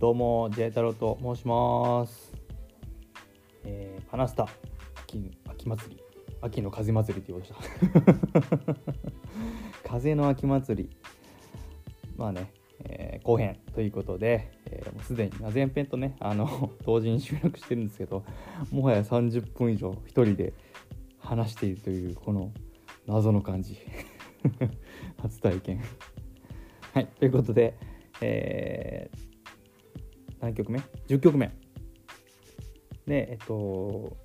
どうも J 太郎と申します。えー、パナスタ秋秋祭り秋の風祭りって言おうとした。風の秋祭りまあね、えー後編ということで、えーもうすでに前編とねあの 同時に収録してるんですけどもはや30分以上一人で話しているというこの謎の感じ 初体験はいということでえー何曲目 ?10 曲目。でえっと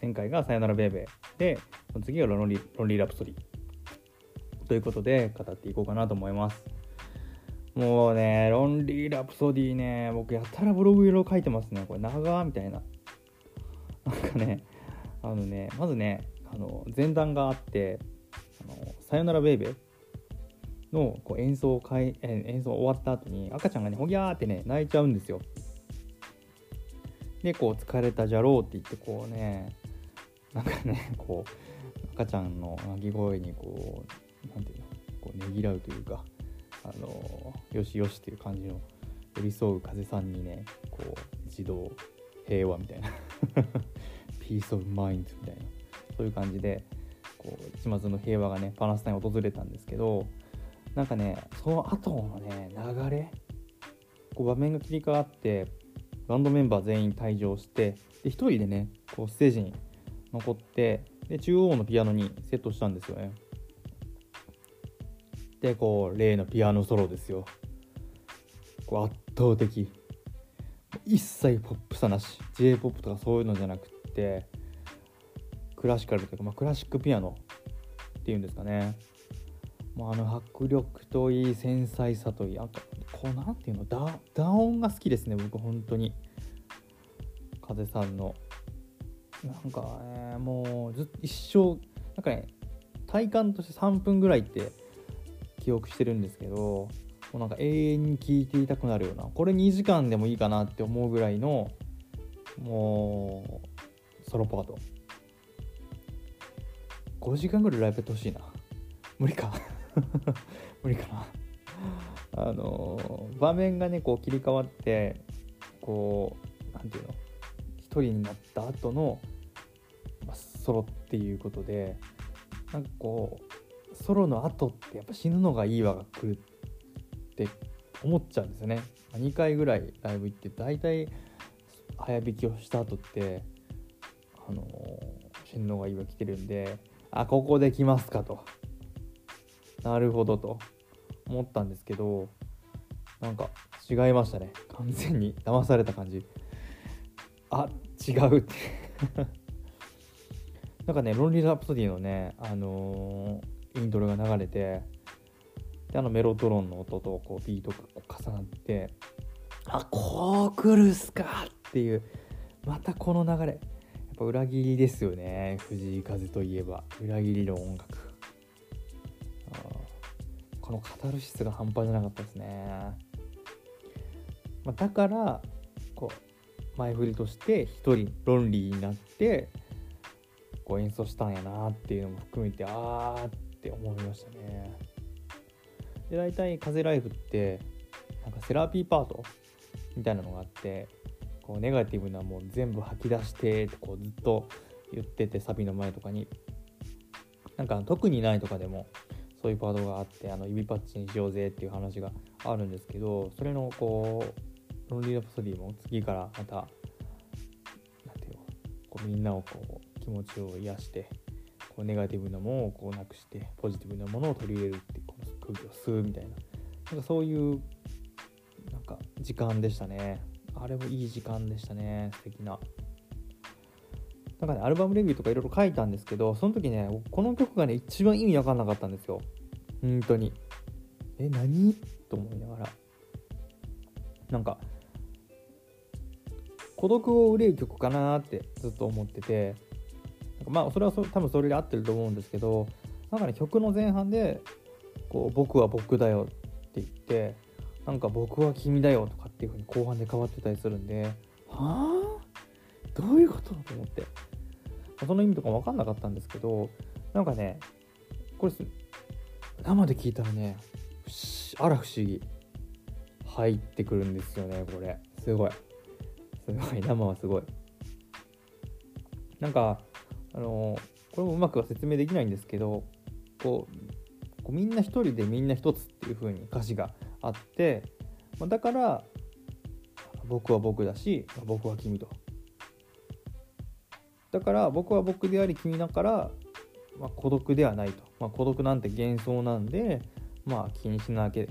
前回が「さよならベイベー」でその次がロンリー「ロンリーラプソディ」ということで語っていこうかなと思います。もうねロンリーラプソディね僕やたらブログ色書いてますね。これ長みたいな。なんかねあのねまずねあの前段があって「あのさよならベイベー」のこう演奏をかいえ演奏終わった後に赤ちゃんがねほぎゃーってね泣いちゃうんですよ。でこう疲れたじゃろうって言ってこうねなんかねこう赤ちゃんの泣き声にこうなんていうのこうねぎらうというかあのよしよしっていう感じの寄り添う風さんにねこう一度平和みたいな peace of mind みたいなそういう感じでこう一抹の平和がねパナスタに訪れたんですけどなんかねその後のね流れこう場面が切り替わってバンドメンバー全員退場してで一人でねこうステージに残ってで中央のピアノにセットしたんですよね。でこう例のピアノソロですよ。こう圧倒的。一切ポップさなし。j p o p とかそういうのじゃなくってクラシカルというか、まあ、クラシックピアノっていうんですかね。もうあの迫力といい繊細さといいあとこうなんていうのダダ音が好きですね僕本当に。風さんの。なんかねもうずっと一生なんかね体感として3分ぐらいって記憶してるんですけどもうなんか永遠に聴いていたくなるようなこれ2時間でもいいかなって思うぐらいのもうソロパート。5時間ぐらいライブやってほしいな。無理か。無理かな。あの場面がねこう切り替わってこうなんていうの一人になった後の、まあ、ソロっていうことでなんかこうソロの後ってやっぱ死ぬのがいいわが来るって思っちゃうんですよね。2回ぐらいライブ行って大体早弾きをした後ってあの死ぬのがいいわ来てるんであここで来ますかと。なるほどと。思ったんですけどなんか違いましたね。完全に。騙された感じ。あ違うって。なんかねロンリー・ラプソディのねあのーイントロが流れてであのメロトロンの音とこうビートが重なってあこう来るっすかっていうまたこの流れ。やっぱ裏切りですよね。藤井風といえば。裏切りの音楽。このカタルシスが半端じゃなかったですね、まあ、だからこう前振りとして一人ロンリーになってこう演奏したんやなっていうのも含めてあーって思いましたね。で大体「風ライフ」ってなんかセラピーパートみたいなのがあってこうネガティブなもん全部吐き出してってこうずっと言っててサビの前とかに。なんか特にないとかでもそういうパートがあってあの指パッチにしようぜっていう話があるんですけどそれのこうロンリー・ラプソディも次からまたなんていうこうみんなをこう気持ちを癒してこうネガティブなものをこうなくしてポジティブなものを取り入れるっていうこの空気を吸うみたいななんかそういうなんか時間でしたね。あれもいい時間でしたね。素敵な。なんかねアルバムレビューとかいろいろ書いたんですけどその時ねこの曲がね一番意味わかんなかったんですよ。本当に。え何？と思いながら。なんか孤独を憂う曲かなってずっと思ってて。まあそれはそ多分それで合ってると思うんですけどなんかね曲の前半でこう「僕は僕だよ」って言ってなんか「僕は君だよ」とかっていう風に後半で変わってたりするんではあ？どういうこと？と思って。その意味とか分かんなかったんですけどなんかねこれす生で聞いたらねあら不思議入ってくるんですよねこれ。すごい。すごい。生はすごい。なんかあのこれもうまくは説明できないんですけどこうこうみんな一人でみんな一つっていう風に歌詞があってまあだから僕は僕だし僕は君と。だから僕は僕であり君だから、まあ、孤独ではないと、まあ、孤独なんて幻想なんでまあ気にしなけ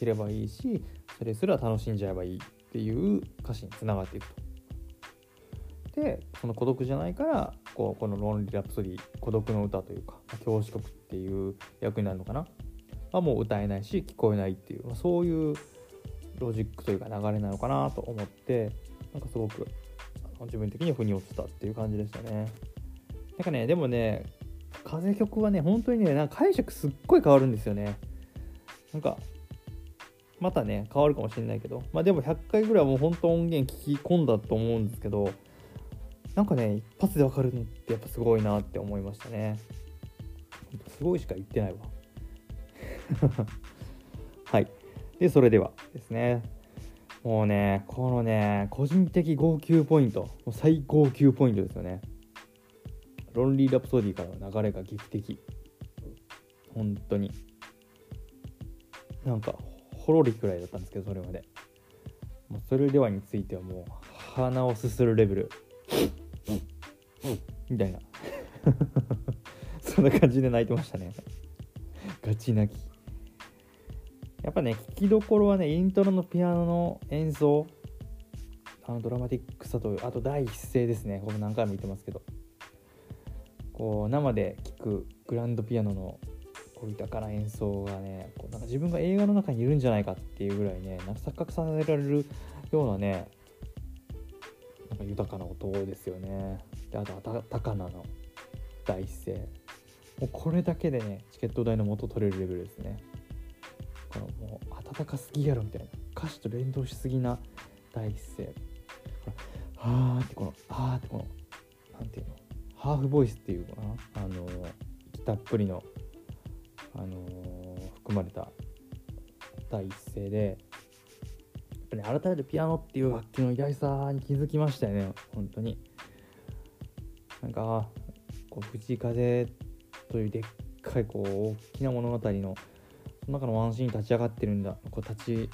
ればいいしそれすら楽しんじゃえばいいっていう歌詞につながっていくと。でその孤独じゃないからこうこの「ロンリー・ラプソディ」孤独の歌というか教師曲っていう役になるのかなはもう歌えないし聞こえないっていう、まあ、そういうロジックというか流れなのかなと思ってなんかすごく自分的には腑に落ちたっていう感じでしたね。なんかねでもね風曲はね本当にねなんか解釈すっごい変わるんですよね。なんかまたね変わるかもしれないけど。まあでも100回ぐらいはもう本当音源聞き込んだと思うんですけどなんかね一発で分かるのってやっぱすごいなって思いましたね。すごいしか言ってないわ。はい。でそれではですね。もうねこのね個人的号泣ポイント。もう最号泣ポイントですよね。ロンリー・ラプソディからの流れが劇的。本当に。なんかほろりくらいだったんですけどそれまで。もうそれではについてはもう鼻をすするレベル。みたいな。そんな感じで泣いてましたね。ガチ泣き。やっぱね聞きどころはねイントロのピアノの演奏あのドラマティックさとあと第一声ですね。これ何回も言ってますけど。こう生で聴くグランドピアノのこう豊かな演奏がねこうなんか自分が映画の中にいるんじゃないかっていうぐらいねなんか錯覚させられるようなねなんか豊かな音ですよね。であと高菜の第一声。もうこれだけでねチケット代の元取れるレベルですね。このもう暖かすぎやろみたいな歌詞と連動しすぎな第一声。このはーってこのあってこのなんていうの？ハーフボイスっていうかなあのたっぷりのあのー含まれた第一声でやっぱり、ね、改めてピアノっていう楽器の偉大さに気づきましたよね本当に。なんかこう藤井風というでっかいこう大きな物語のその中のワンシーンに立ち上がってるんだ。こう立ち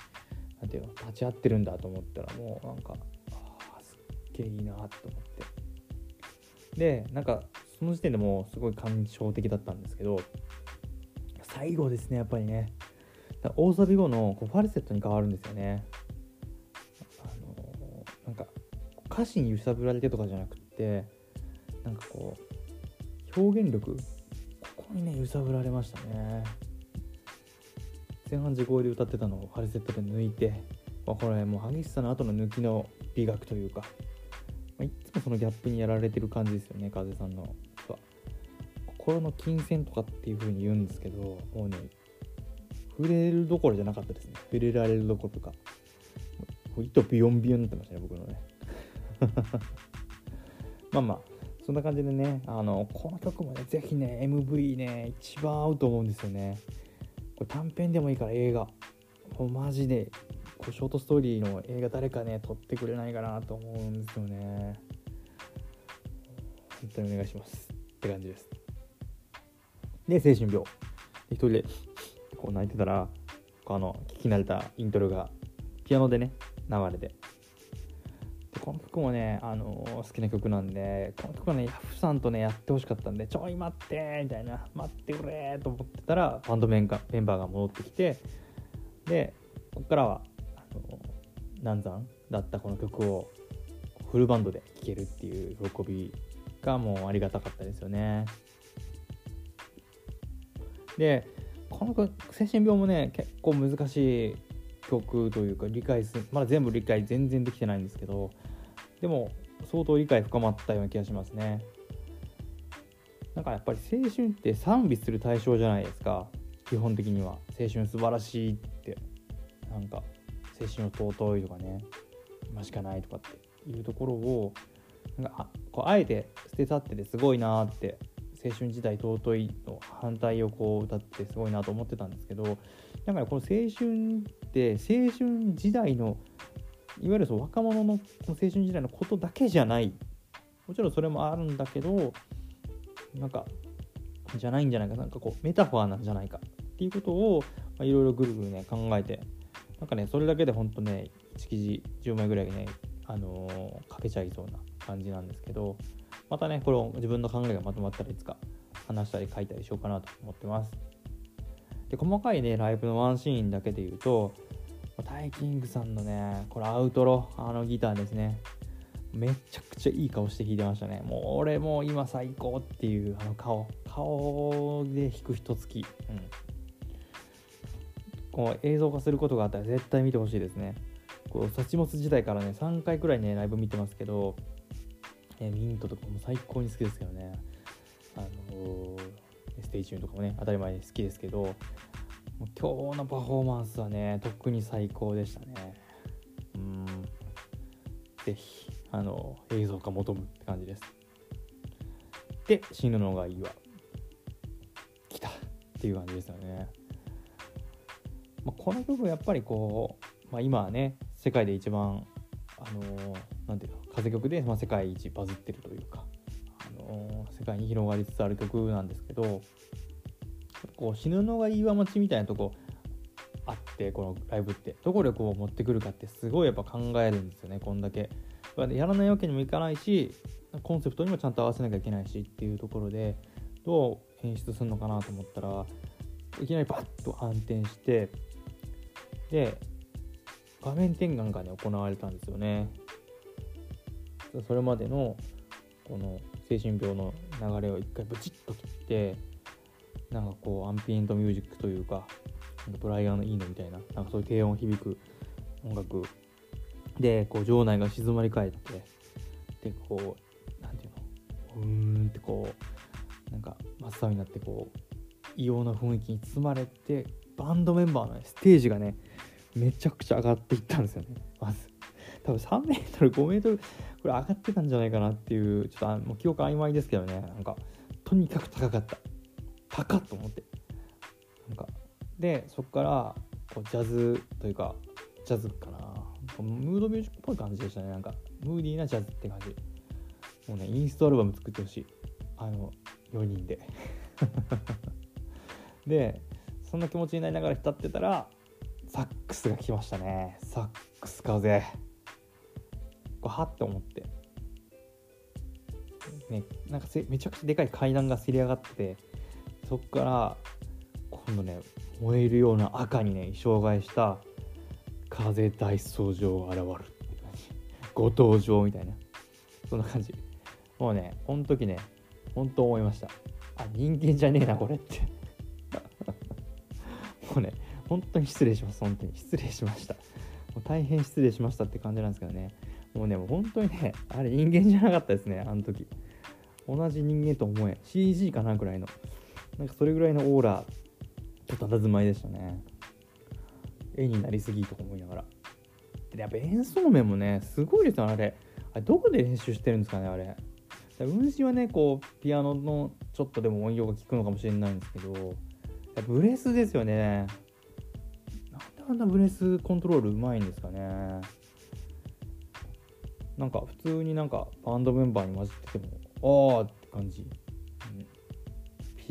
なんていうの？立ち会ってるんだと思ったらもうなんかあーすっげえいいなと思って。でなんかその時点でもうすごい感傷的だったんですけど最後ですねやっぱりね。大サビ後のこうファルセットに変わるんですよね。あのーなんか歌詞に揺さぶられてとかじゃなくってなんかこう表現力ここにね揺さぶられましたね。前半地声で歌ってたのをファルセットで抜いて、まあ、これもう激しさの後の抜きの美学というか、まあ、いつもそのギャップにやられてる感じですよね風さんのは。心の金銭とかっていう風に言うんですけどもうね触れるどころじゃなかったですね。触れられるどころとか。糸ビヨンビヨンになってましたね僕のね。まあまあそんな感じでねあのこの曲もねぜひね MV ね一番合うと思うんですよね。短編でもいいから映画。もうマジでこうショートストーリーの映画誰かね撮ってくれないかなと思うんですよね。本当にお願いします。って感じです。で精神病。で一人でこう泣いてたらあの聞き慣れたイントロがピアノでね流れて。この曲もね、あのー好きな曲なんでこの曲はねヤフさんとねやってほしかったんでちょい待ってみたいな待ってくれと思ってたらバンドメンバーメンバーが戻ってきてでここからはあのー難産だったこの曲をフルバンドで聴けるっていう喜びがもうありがたかったですよね。でこの曲精神病もね結構難しい曲というか理解するまだ全部理解全然できてないんですけどでも相当理解深まったような気がしますね。なんかやっぱり青春って賛美する対象じゃないですか。基本的には。青春素晴らしいって。なんか青春を尊いとかね。今しかないとかって。いうところをなんかこうあえて捨て去っててすごいなって。青春時代尊いの反対をこう歌ってすごいなと思ってたんですけどなんかこの青春って青春時代のいわゆるその若者の青春時代のことだけじゃない。もちろんそれもあるんだけどなんかじゃないんじゃないかなんかこうメタファーなんじゃないかっていうことをいろいろぐるぐるね考えてなんかねそれだけでほんとね1記事10枚ぐらいねあのー、書けちゃいそうな感じなんですけどまたねこれを自分の考えがまとまったらいつか話したり書いたりしようかなと思ってます。で細かいねライブのワンシーンだけで言うとタイキングさんのねこれアウトロあのギターですね。めちゃくちゃいい顔して弾いてましたね。もう俺もう今最高っていうあの顔。顔で弾く人つき、うん、こう映像化することがあったら絶対見てほしいですね。こうサチモス時代からね3回くらいねライブ見てますけど、えミントとかも最高に好きですけどね。あのー、ステージューンとかもね当たり前に好きですけど今日のパフォーマンスはね特に最高でしたね。うん。ぜひあの映像化求むって感じです。で死ぬのがいいわ。来たっていう感じですよね、まあ、この曲やっぱりこう、まあ、今はね世界で一番あのなんていうの風曲で、まあ、世界一バズってるというか、あの世界に広がりつつある曲なんですけどこう死ぬのがいいわ町みたいなとこあってこのライブって。どこでこう持ってくるかってすごいやっぱ考えるんですよねこんだけ。やらないわけにもいかないしコンセプトにもちゃんと合わせなきゃいけないしっていうところでどう演出するのかなと思ったらいきなりバッと反転してで画面転換がね行われたんですよね。それまでのこの精神病の流れを一回ブチッと切ってなんかこうアンピエントミュージックというかブライアン・イーノみたいななんかそういう低音響く音楽。でこう場内が静まり返ってでこうなんていうの？うーんってこうなんか真っ青になってこう異様な雰囲気に包まれてバンドメンバーの、ね、ステージがねめちゃくちゃ上がっていったんですよね。まず。多分3メートル5メートルこれ上がってたんじゃないかなっていうちょっとあもう記憶曖昧ですけどね。なんかとにかく高かった。高っと思って。なんかでそこからこうジャズというかジャズかな。ムードミュージックっぽい感じでしたね。なんかムーディーなジャズって感じ。もうねインストアルバム作ってほしい。あの4人で。でそんな気持ちになりながら浸ってたらサックスが来ましたね。サックス風。こうはって思って。ねなんかめちゃくちゃでかい階段がせり上がっててそこから今度ね燃えるような赤にね衣装替えした風大草上現る。って感じご登場みたいな。そんな感じ。もうねこの時ね本当思いました。あ人間じゃねえなこれって。もうね本当に失礼します。本当に。失礼しました。もう大変失礼しましたって感じなんですけどね。もうねもう本当にねあれ人間じゃなかったですねあの時。同じ人間と思え CG かなぐらいの。なんかそれぐらいのオーラと佇まいでしたね。絵になりすぎとか思いながら。でやっぱ演奏面もねすごいですよあれ。あれどこで練習してるんですかねあれ。運指はねこうピアノのちょっとでも音量が効くのかもしれないんですけどブレスですよね。なんであんなブレスコントロールうまいんですかね。なんか普通になんかバンドメンバーに混じっててもああって感じ。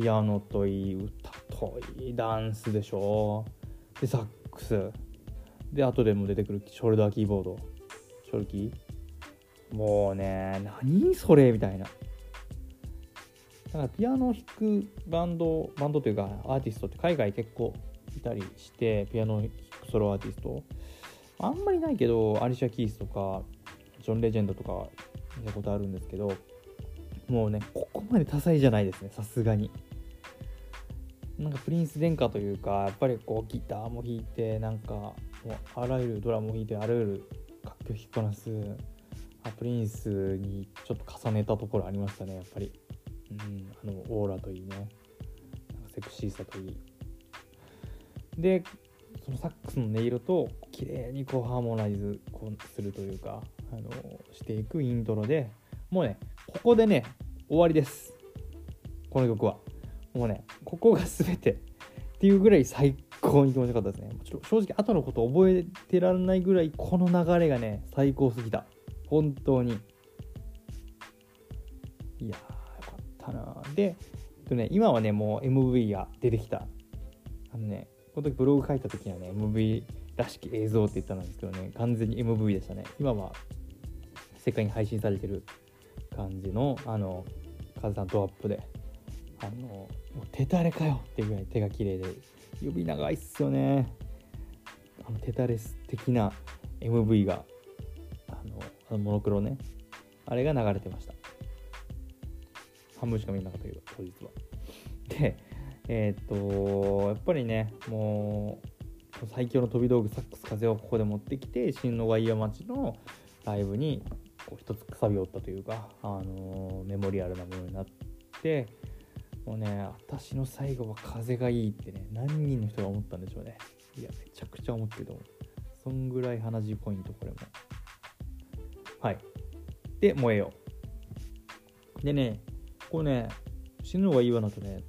ピアノといい歌といいダンスでしょ。でサックス。で後でも出てくるショルダーキーボード。ショルキー。もうね何それみたいな。だからピアノを弾くバンドバンドというかアーティストって海外結構いたりしてピアノを弾くソロアーティスト。あんまりないけどアリシャ・キースとかジョン・レジェンドとか見たことあるんですけどもうねここまで多彩じゃないですねさすがに。なんかプリンス殿下というかやっぱりこうギターも弾いてなんかもうあらゆるドラムも弾いてあらゆる楽曲弾きこなすプリンスにちょっと重ねたところありましたねやっぱり、うん、あのオーラといいねなんかセクシーさといいでそのサックスの音色と綺麗にこうハーモナイズこうするというかあのしていくイントロでもうねここでね終わりです。この曲は。もうねここが全てっていうぐらい最高に気持ちよかったですね。ちょ正直後のこと覚えてらんないぐらいこの流れがね最高すぎた。本当に。いやーよかったな。で、えっとね、今はねもう MV が出てきた。あのねこの時ブログ書いた時にはね MV らしき映像って言ったんですけどね完全に MV でしたね。今は世界に配信されてる感じのあのカズさんドアップであのもう手垂れかよっていうぐらい手が綺麗で指長いっすよね。あの手垂れ的な MV があのあのモノクロね。あれが流れてました。半分しか見えなかったけど当日は。でえー、っとやっぱりねもう最強の飛び道具サックス風をここで持ってきて新野イヤ町のライブにこう一つくさび折ったというか、あの、メモリアルなものになってもうね私の最後は風がいいってね何人の人が思ったんでしょうね。いやめちゃくちゃ思ってると思う。そんぐらい鼻血ポイントこれも。はい。で燃えよう。でねこれね死ぬのがいいわなとね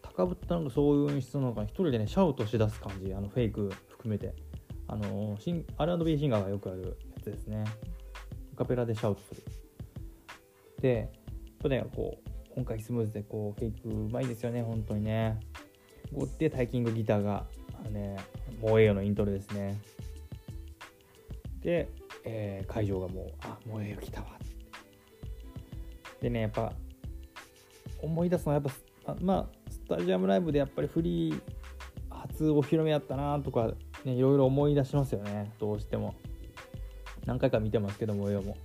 高ぶったのがそういう演出なのか一人でねシャウトしだす感じ。あのフェイク含めて。あのシン R&B シンガーがよくあるやつですね。カペラでシャウトする。でとねこう今回スムーズでこうフェイクうまいですよね本当にね。こうってタイキングギターがあのね萌えよのイントロですね。で、えー、会場がもうあ萌えよ来たわ。でねやっぱ思い出すのはやっぱまあスタジアムライブでやっぱりフリー初お披露目やったなとかねいろいろ思い出しますよね。どうしても。何回か見てますけど萌えよも。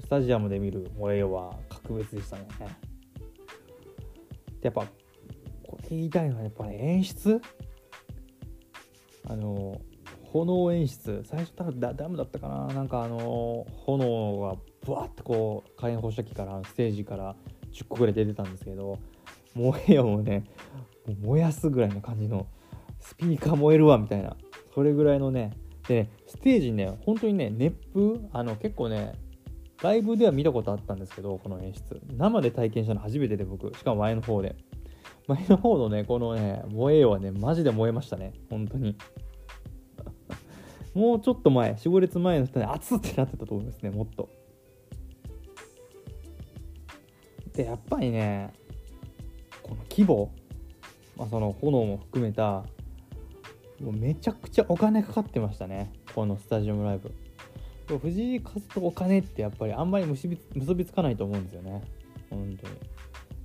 スタジアムで見る萌えよは格別でしたね。でやっぱこれ言いたいのはやっぱね演出。あの炎演出。最初多分ダムだったかな。なんかあの炎がブワッとこう火炎放射器からステージから10個ぐらい出てたんですけど燃えよもね燃やすぐらいの感じのスピーカー燃えるわみたいな。それぐらいのね。でねステージね本当にね熱風？あの結構ねライブでは見たことあったんですけどこの演出。生で体験したの初めてで僕。しかも前の方で。前の方のねこのね燃えよはねマジで燃えましたね。本当に。もうちょっと前。45列前の人ね熱ってなってたと思いますねもっと。でやっぱりねこの規模、まあ、その炎も含めたもうめちゃくちゃお金かかってましたねこのスタジアムライブ。藤井風とお金ってやっぱりあんまり結び結びつかないと思うんですよね。本当に。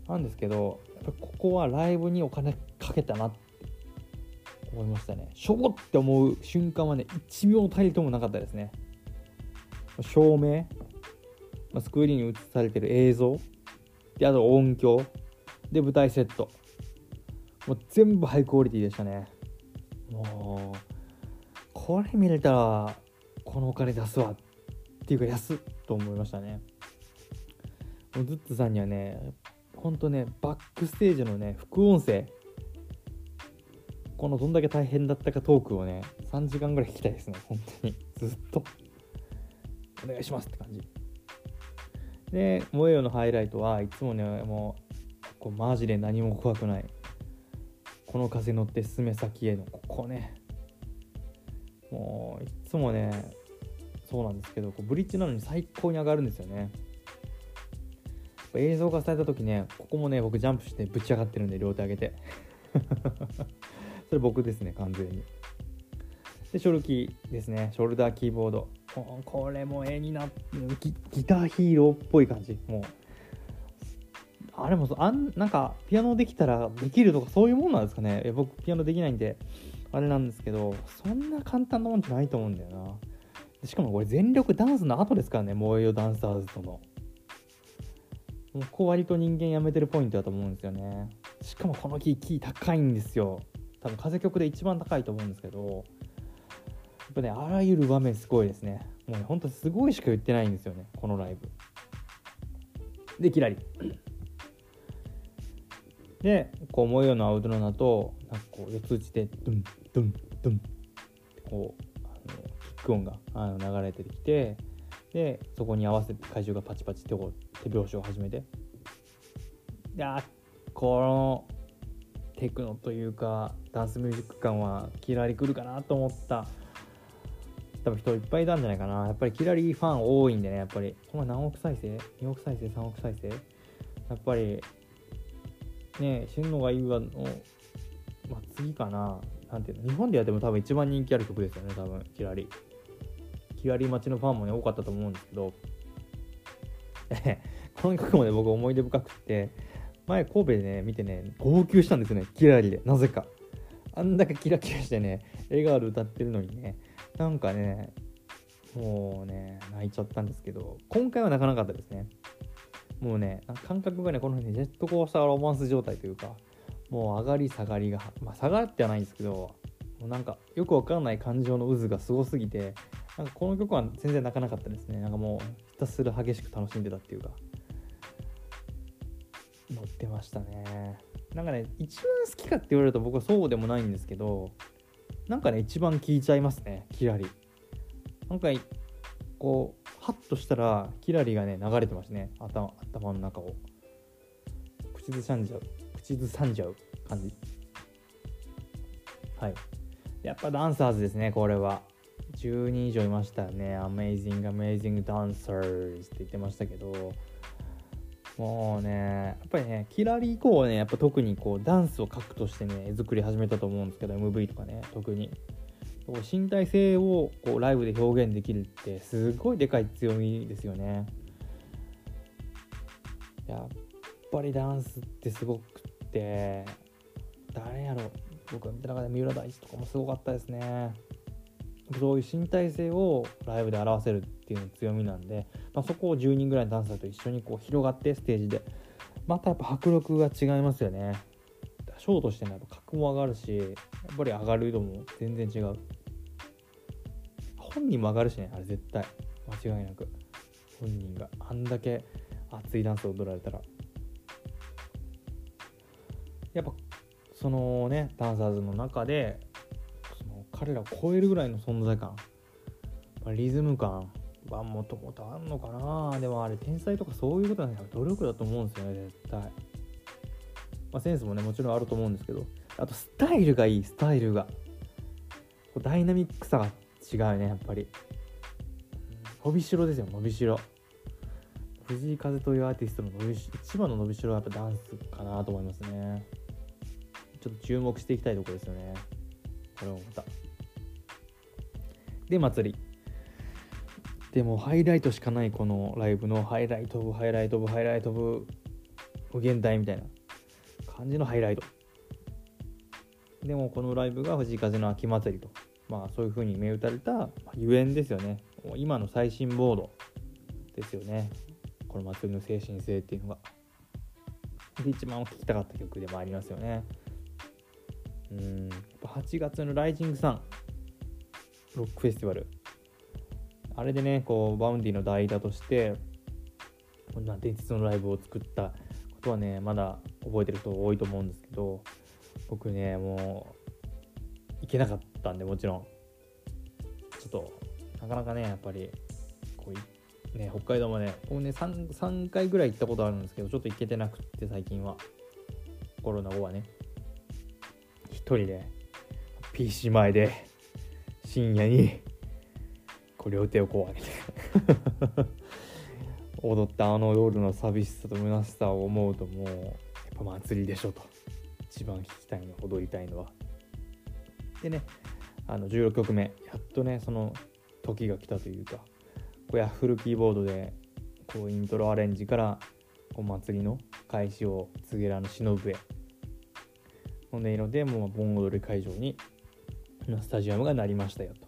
なんですけどやっぱここはライブにお金かけたなって思いましたね。しょぼって思う瞬間はね1秒たりともなかったですね。照明、スクリーンに映されてる映像であと音響で舞台セット。もう全部ハイクオリティでしたね。もうこれ見れたらこのお金出すわっていうか安っと思いましたね。もうズッツさんにはねほんとねバックステージのね副音声。このどんだけ大変だったかトークをね3時間ぐらい聞きたいですね本当に。ずっと。お願いしますって感じ。で「萌えよ」のハイライトはいつもねもうこうマジで何も怖くない。この風乗って進め先へのここね。もういつもねそうなんですけどこうブリッジなのに最高に上がるんですよね。映像化された時ねここもね僕ジャンプしてぶち上がってるんで両手上げて。それ僕ですね完全に。でショルキーですね。ショルダーキーボード。これも絵になってギターヒーローっぽい感じ。もうあれもあんなんかピアノできたらできるとかそういうもんなんですかね。僕ピアノできないんであれなんですけどそんな簡単なもんじゃないと思うんだよな。しかもこれ全力ダンスの後ですからね燃えよダンサーズとの。もうここ割と人間やめてるポイントだと思うんですよね。しかもこのキーキー高いんですよ。多分風曲で一番高いと思うんですけどやっぱねあらゆる場面すごいですね。もうねほんとすごいしか言ってないんですよねこのライブ。でキラリ。でこう模様のアウトロナとなんかこう四つ打ちでドゥンドゥンドゥンってこうック音があの流れてきてでそこに合わせて怪獣がパチパチってこう手拍子を始めてであこのテクノというかダンスミュージック感はキラリ来るかなと思った。多分人いっぱいいたんじゃないかな。やっぱりキラリファン多いんでねやっぱり。この何億再生？2億再生？3億再生？やっぱりね死ぬのがいいわの、まあ、次かな。なんていうの？日本でやっても多分一番人気ある曲ですよね多分キラリ。キラリ待ちのファンもね多かったと思うんですけど この曲もね僕思い出深くって前神戸でね見てね号泣したんですよねキラリで。なぜか。あんだけキラキラしてね笑顔で歌ってるのにねなんかねもうね泣いちゃったんですけど今回は泣かなかったですね。もうね感覚がねこの辺ねジェットコースターロマンス状態というかもう上がり下がりがまあ下がってはないんですけどもうなんかよくわからない感情の渦がすごすぎてなんかこの曲は全然泣かなかったですね。なんかもうひたすら激しく楽しんでたっていうか。乗ってましたね。なんかね一番好きかって言われると僕はそうでもないんですけどなんかね一番聴いちゃいますねキラリ。なんかこうハッとしたらキラリがね流れてましたね。頭頭の中を。口ずさんじゃう口ずさんじゃう感じ。はい。やっぱダンサーズですねこれは。10人以上いましたよね Amazing Amazing Dancers って言ってましたけどもうね、やっぱりね、キラリ以降はね、やっぱ特にこうダンスを核としてね、作り始めたと思うんですけど、MV とかね、特に。身体性をこうライブで表現できるってすごいでかい強みですよね。やっぱりダンスってすごくって誰やろ僕が見た中で三浦大知とかもすごかったですね。そういう身体性をライブで表せるっていうの強みなんで、まあ、そこを10人ぐらいのダンサーと一緒にこう広がってステージで。またやっぱ迫力が違いますよね。ショーとしてもやっぱ格も上がるしやっぱり上がる度も全然違う。本人も上がるしねあれ絶対。間違いなく。本人が。あんだけ熱いダンスを踊られたら。やっぱそのねダンサーズの中で彼らを超えるぐらいの存在感、ま、リズム感はもともとあんのかな。でもあれ天才とかそういうことなんだ努力だと思うんですよね絶対、まあ、センスもねもちろんあると思うんですけど。あとスタイルがいいスタイルが。ダイナミックさが違うねやっぱり。伸びしろですよ伸びしろ。藤井風というアーティストの伸びし一番の伸びしろはやっぱダンスかなと思いますね。ちょっと注目していきたいところですよね。これもまた。で祭り。でもハイライトしかないこのライブの highlight of highlight of highlight of無限大みたいな。感じのハイライト。でもこのライブが藤井風の秋祭りと。まあそういう風に銘打たれたゆえんですよね。今の最新ボード。ですよね。この祭りの精神性っていうのが。で一番聴きたかった曲でもありますよね。うん。やっぱ8月のライジングサン。ロックフェスティバル。あれでねこう Vaundy の代打としてこんな伝説のライブを作ったことはねまだ覚えてる人多いと思うんですけど僕ねもう行けなかったんでもちろん。ちょっとなかなかねやっぱりこうね北海道まで僕ね 3, 3回ぐらい行ったことあるんですけどちょっと行けてなくって最近は。コロナ後はね。一人で PC 前で。深夜にこう両手をこう上げて 踊ったあの夜の寂しさと虚しさを思うともうやっぱ祭りでしょと。一番聴きたいの踊りたいのは。でねあの16曲目。やっとねその時が来たというかこうヤッフルキーボードでこうイントロアレンジからこう祭りの開始を告げるあの忍ぶへの音色でもう盆踊り会場にスタジアムがなりましたよと。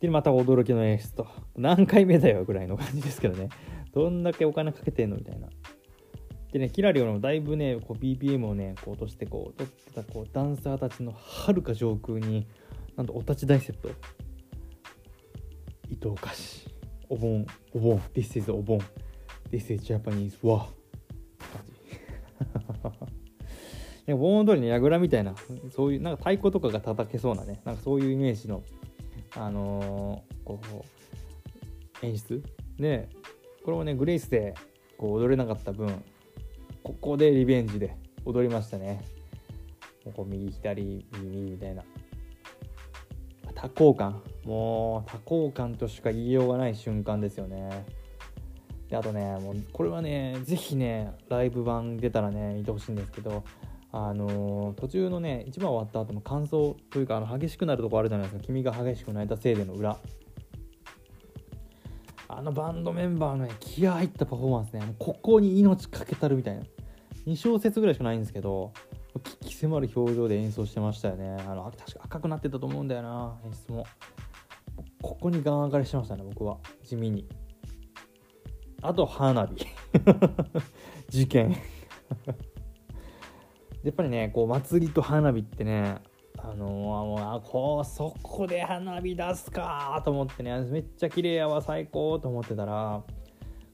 で、また驚きの演出と。何回目だよぐらいの感じですけどね。どんだけお金かけてんのみたいな。でね、キラリオのだいぶね、こう BPM をね、こう落として、こう、撮ってたこうダンサーたちのはるか上空に、なんとお立ち台セット。伊藤菓子。お盆、お盆、This is お盆。This is Japanese わ。感じ。盆踊りの櫓みたいな、そういう、なんか太鼓とかが叩けそうなね、なんかそういうイメージの、あのー、こう、演出。で、これもね、グレイスでこう踊れなかった分、ここでリベンジで踊りましたね。こう右左右右みたいな。多幸感。もう多幸感としか言いようがない瞬間ですよね。であとねもうこれはね是非ねライブ版出たらね見てほしいんですけどあの、途中のね一番終わった後の感想というかあの激しくなるとこあるじゃないですか。君が激しく泣いたせいでの裏。あのバンドメンバーのね気合入ったパフォーマンスねここに命かけたるみたいな。2小節ぐらいしかないんですけど危機迫る表情で演奏してましたよね。あの確か赤くなってたと思うんだよな演出も。ここにガン上がりしてましたね僕は。地味に。あと花火 事件。やっぱりねこう祭りと花火ってねあのー、もうあこうそこで花火出すかと思ってねめっちゃ綺麗やわ最高と思ってたら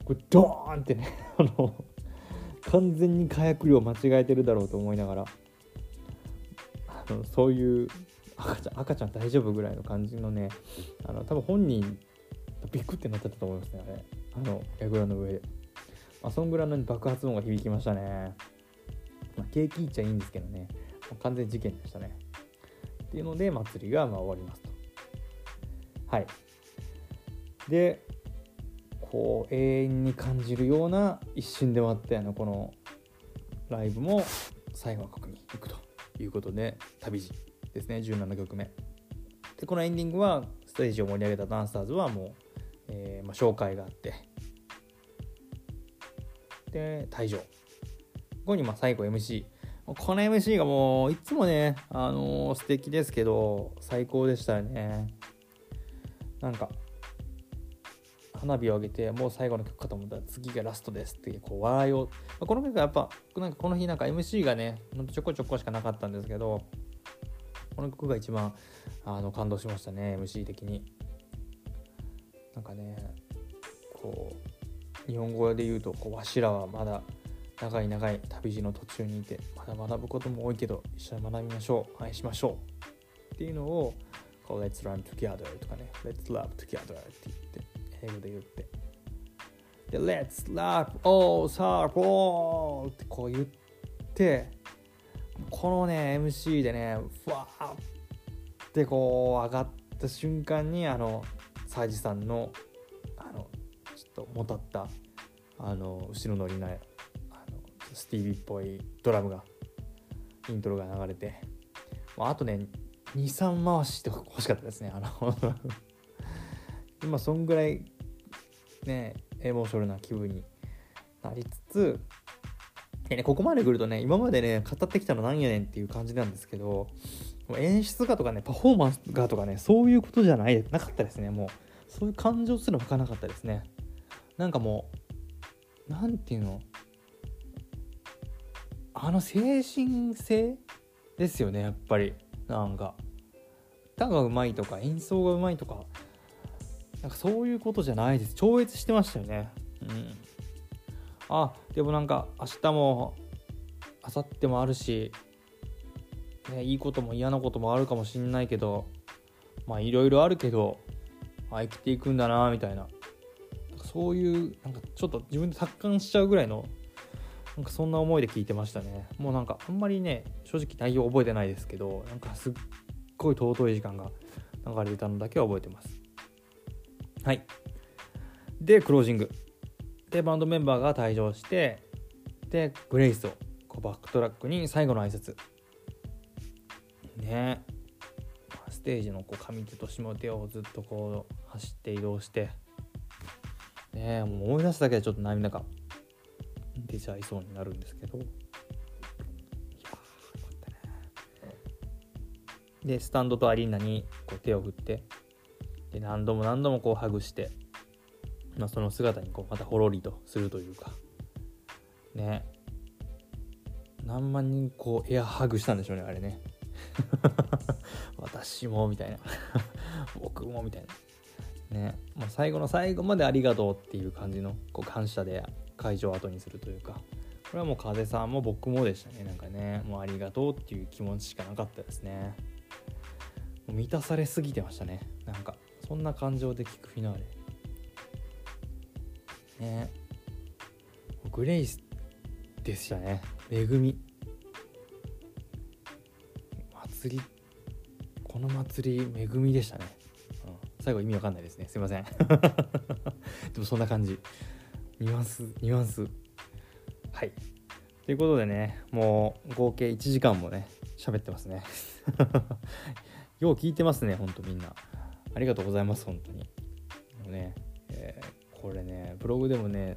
これドーンってね あの完全に火薬量間違えてるだろうと思いながらあのそういう赤ちゃん赤ちゃん大丈夫ぐらいの感じのねあの多分本人ビクってなってたと思いますねあれ。あの櫓の上で、まあ、そんぐらいの爆発音が響きましたね、景気いっちゃいいんですけどね、完全事件でしたね。っていうので祭りがまあ終わりますと。はい。でこう永遠に感じるような一瞬で終わったようなこのライブも最後はここに行くということで旅路ですね。17曲目でこのエンディングはステージを盛り上げたダンサーズはもう、えー、まあ、紹介があって。で退場。後にまあ最後 MC この MC がもういつもねあのー、素敵ですけど最高でしたよね。なんか花火を上げてもう最後の曲かと思ったら次がラストですっていうこう笑いを、まあ、この曲はやっぱなんかこの日なんか MC がねほんとちょこちょこしかなかったんですけどこの曲が一番あの感動しましたね MC 的に。なんかねこう日本語で言うとこうわしらはまだ長い長い旅路の途中にいてまだ学ぶことも多いけど一緒に学びましょう。愛しましょう。っていうのをこう Let's learn together とかね。Let's love together って言って英語で言って。で、Let's love all star all ってこう言って、このね、MC でね、ふわーってこう上がった瞬間に、あの、サイジさんの、あの、ちょっともたった、あの、後ろ乗りな、スティービーっぽいドラムが、イントロが流れて、あ、とね、2、3回して欲しかったですね。あの 今そんぐらいねエモーショナルな気分になりつつでねここまで来るとね今までね語ってきたのなんやねんっていう感じなんですけど演出家とかねパフォーマンスがとかねそういうことじゃないなかったですねもう。そういう感情すら湧かなかったですね。なんかもう何ていうの？あの精神性ですよねやっぱり。なんか。歌がうまいとか演奏がうまいとか。なんかそういうことじゃないです。超越してましたよね。うん。あでもなんか明日も明後日もあるし、ね、いいことも嫌なこともあるかもしんないけどまあいろいろあるけどあ生きていくんだなみたいな。そういうなんかちょっと自分で達観しちゃうぐらいのなんかそんな思いで聞いてましたね。もうなんかあんまりね正直内容覚えてないですけどなんかすっごい尊い時間が流れてたのだけは覚えてます。はい。でクロージング。でバンドメンバーが退場してでグレイスをこうバックトラックに最後の挨拶。ね。ステージのこう上手と下手をずっとこう走って移動して。ねもう思い出すだけでちょっと涙が出ちゃいそうになるんですけど。いやよかったねでスタンドとアリーナにこう手を振って。で何度も何度もこうハグして、まあ、その姿にこうまたほろりとするというか。ね。何万人こうエアハグしたんでしょうねあれね。私もみたいな。僕もみたいな。ね、まあ、最後の最後までありがとうっていう感じのこう感謝で会場を後にするというかこれはもう風さんも僕もでしたね。なんかねもうありがとうっていう気持ちしかなかったですね。満たされすぎてましたね。なんかそんな感情で聞くフィナーレ。ね。グレイスでしたね。恵み。祭りこの祭り恵みでしたね、最後意味わかんないですね。すいません。でもそんな感じ。ニュアンスニュアンス。はい。ということでねもう合計1時間もね喋ってますね。よう聞いてますねほんとみんな。ありがとうございます本当に。でもね、えー、これねブログでもね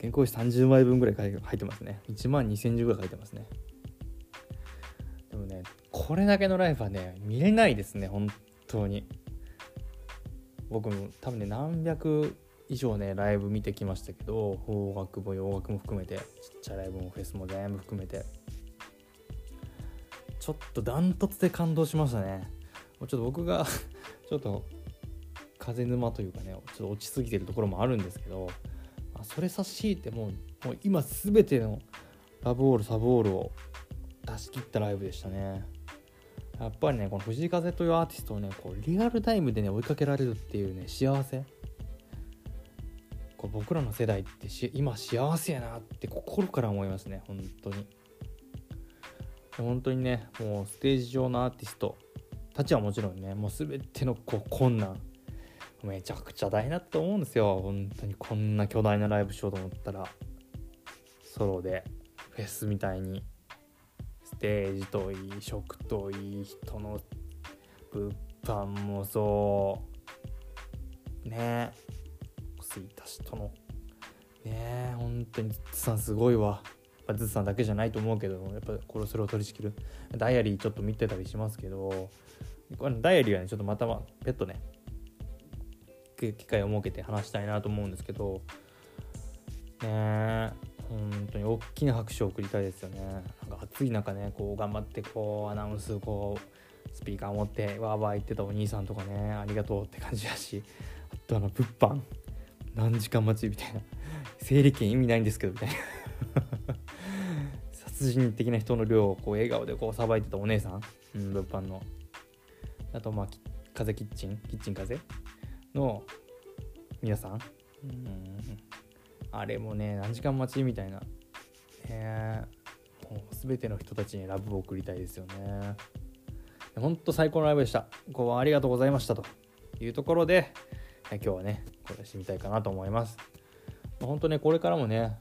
原稿紙30枚分ぐらい入ってますね。1万2000字ぐらい書いてますね。でもねこれだけのライブはね見れないですね本当に。僕も多分ね何百以上ねライブ見てきましたけど邦楽も洋楽も含めてちっちゃいライブもフェスも全部含めて。ちょっとダントツで感動しましたね。ちょっと僕が ちょっと風沼というかねちょっと落ちすぎてるところもあるんですけどあそれ差し引いてももう今全てのラブオールサブオールを出し切ったライブでしたね。やっぱりねこの藤井風というアーティストをねこうリアルタイムでね追いかけられるっていうね幸せ。こう僕らの世代って今幸せやなって心から思いますね本当に。本当にねもうステージ上のアーティストたちはもちろんねもう全てのこう困難めちゃくちゃ大変だと思うんですよ。本当にこんな巨大なライブしようと思ったらソロでフェスみたいに。ステージといい食といい人の物販もそう。ね。ついた人の。ね。本当にずっさんすごいわ。ずっさんだけじゃないと思うけどやっぱこれそれを取り仕切る。ダイアリーちょっと見てたりしますけど。これダイアリーはねちょっとまたまペットね。機会を設けて話したいなと思うんですけど。ね。え本当に大きな拍手を送りたいですよね。なんか暑い中ねこう頑張ってこうアナウンスこうスピーカー持ってわーわー言ってたお兄さんとかねありがとうって感じだしあとあの物販何時間待ちみたいな。整理券意味ないんですけどみたいな。殺人的な人の量をこう笑顔でこうさばいてたお姉さん、うん、物販の。あとまあ風キッチンキッチン風の皆さん、うん、あれもね何時間待ちみたいな。えー、もう全ての人たちにラブを送りたいですよね。ほんと最高のライブでした。こうありがとうございました。というところで今日はねこれしてみたいかなと思います。本当ねこれからもね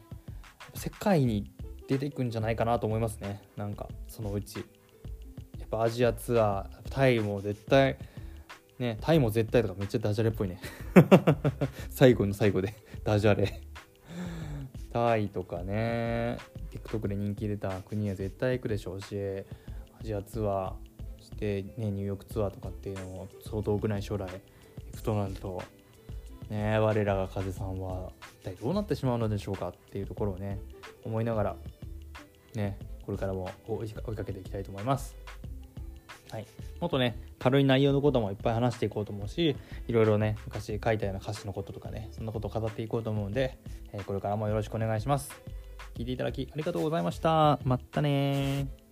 世界に出ていくんじゃないかなと思いますね。なんかそのうち。やっぱアジアツアータイも絶対ねタイも絶対とかめっちゃダジャレっぽいね。最後の最後でダジャレ。タイとかね TikTok で人気出た国は絶対行くでしょうしアジアツアーして、ね、ニューヨークツアーとかっていうのを相当くない将来行くとなるとね我らが風さんは一体どうなってしまうのでしょうかっていうところをね思いながらねこれからも追いかけていきたいと思います。はい、もっとね軽い内容のこともいっぱい話していこうと思うしいろいろね昔書いたような歌詞のこととかねそんなことを語っていこうと思うんで、えー、これからもよろしくお願いします。聞いていただきありがとうございました。まったね